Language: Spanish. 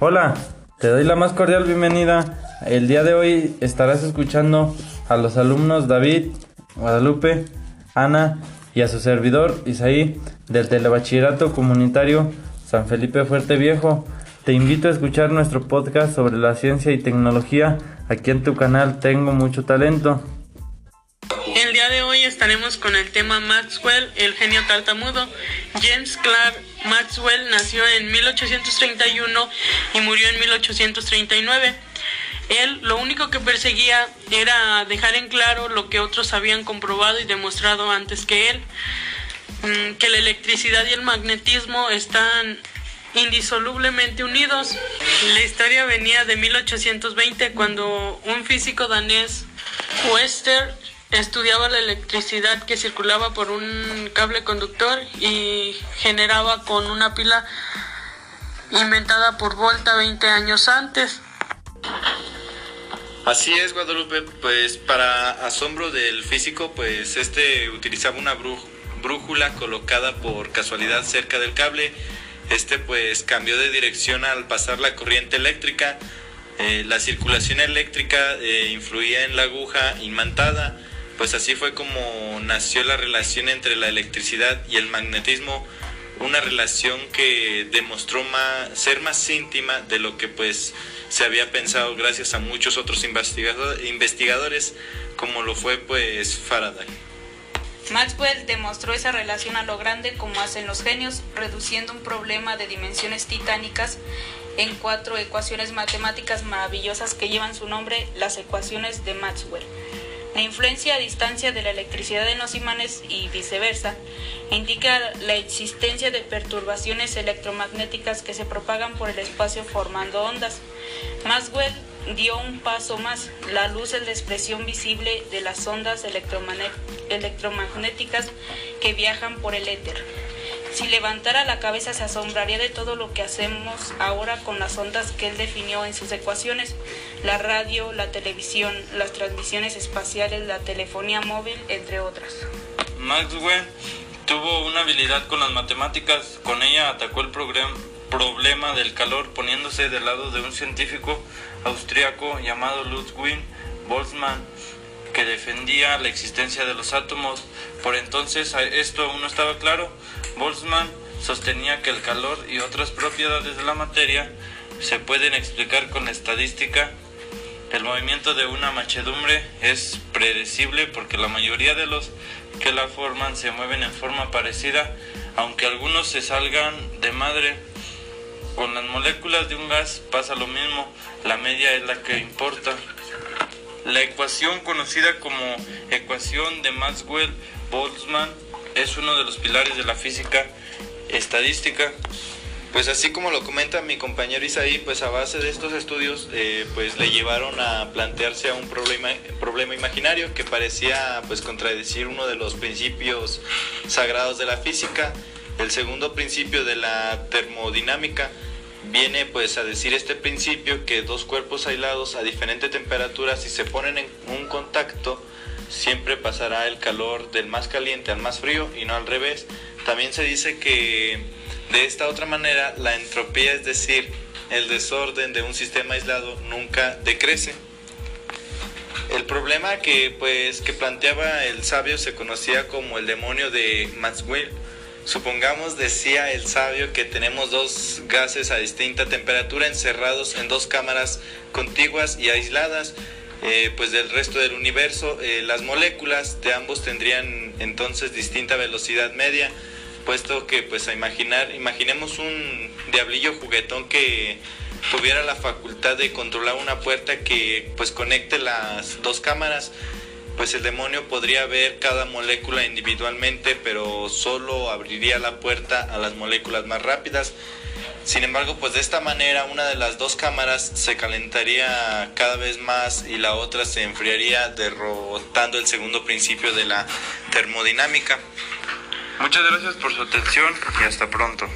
Hola, te doy la más cordial bienvenida. El día de hoy estarás escuchando a los alumnos David, Guadalupe, Ana y a su servidor Isaí del Telebachillerato Comunitario San Felipe Fuerte Viejo. Te invito a escuchar nuestro podcast sobre la ciencia y tecnología aquí en tu canal Tengo mucho talento. Estaremos con el tema Maxwell, el genio tartamudo. James Clark Maxwell nació en 1831 y murió en 1839. Él lo único que perseguía era dejar en claro lo que otros habían comprobado y demostrado antes que él, mm, que la electricidad y el magnetismo están indisolublemente unidos. La historia venía de 1820 cuando un físico danés, Wester, estudiaba la electricidad que circulaba por un cable conductor y generaba con una pila inventada por Volta 20 años antes. Así es, Guadalupe, pues para asombro del físico, pues este utilizaba una brújula colocada por casualidad cerca del cable. Este pues cambió de dirección al pasar la corriente eléctrica. Eh, la circulación eléctrica eh, influía en la aguja imantada pues así fue como nació la relación entre la electricidad y el magnetismo, una relación que demostró ser más íntima de lo que pues se había pensado gracias a muchos otros investigadores, como lo fue pues Faraday. Maxwell demostró esa relación a lo grande como hacen los genios, reduciendo un problema de dimensiones titánicas en cuatro ecuaciones matemáticas maravillosas que llevan su nombre, las ecuaciones de Maxwell. La influencia a distancia de la electricidad en los imanes y viceversa indica la existencia de perturbaciones electromagnéticas que se propagan por el espacio formando ondas. Maxwell dio un paso más. La luz es la expresión visible de las ondas electromagnéticas que viajan por el éter. Si levantara la cabeza se asombraría de todo lo que hacemos ahora con las ondas que él definió en sus ecuaciones, la radio, la televisión, las transmisiones espaciales, la telefonía móvil, entre otras. Maxwell tuvo una habilidad con las matemáticas, con ella atacó el problema del calor poniéndose del lado de un científico austriaco llamado Ludwig Boltzmann que defendía la existencia de los átomos. Por entonces esto aún no estaba claro. Boltzmann sostenía que el calor y otras propiedades de la materia se pueden explicar con estadística. El movimiento de una machedumbre es predecible porque la mayoría de los que la forman se mueven en forma parecida, aunque algunos se salgan de madre. Con las moléculas de un gas pasa lo mismo, la media es la que importa. La ecuación conocida como ecuación de Maxwell-Boltzmann es uno de los pilares de la física estadística. Pues así como lo comenta mi compañero Isaí, pues a base de estos estudios, eh, pues le llevaron a plantearse a un problema, problema imaginario que parecía pues contradecir uno de los principios sagrados de la física, el segundo principio de la termodinámica, viene pues a decir este principio que dos cuerpos aislados a diferente temperatura si se ponen en un contacto siempre pasará el calor del más caliente al más frío y no al revés. También se dice que de esta otra manera la entropía, es decir, el desorden de un sistema aislado nunca decrece. El problema que pues que planteaba el sabio se conocía como el demonio de Maxwell Supongamos, decía el sabio, que tenemos dos gases a distinta temperatura encerrados en dos cámaras contiguas y aisladas. Eh, pues del resto del universo, eh, las moléculas de ambos tendrían entonces distinta velocidad media, puesto que pues a imaginar, imaginemos un diablillo juguetón que tuviera la facultad de controlar una puerta que pues conecte las dos cámaras pues el demonio podría ver cada molécula individualmente, pero solo abriría la puerta a las moléculas más rápidas. Sin embargo, pues de esta manera una de las dos cámaras se calentaría cada vez más y la otra se enfriaría, derrotando el segundo principio de la termodinámica. Muchas gracias por su atención y hasta pronto.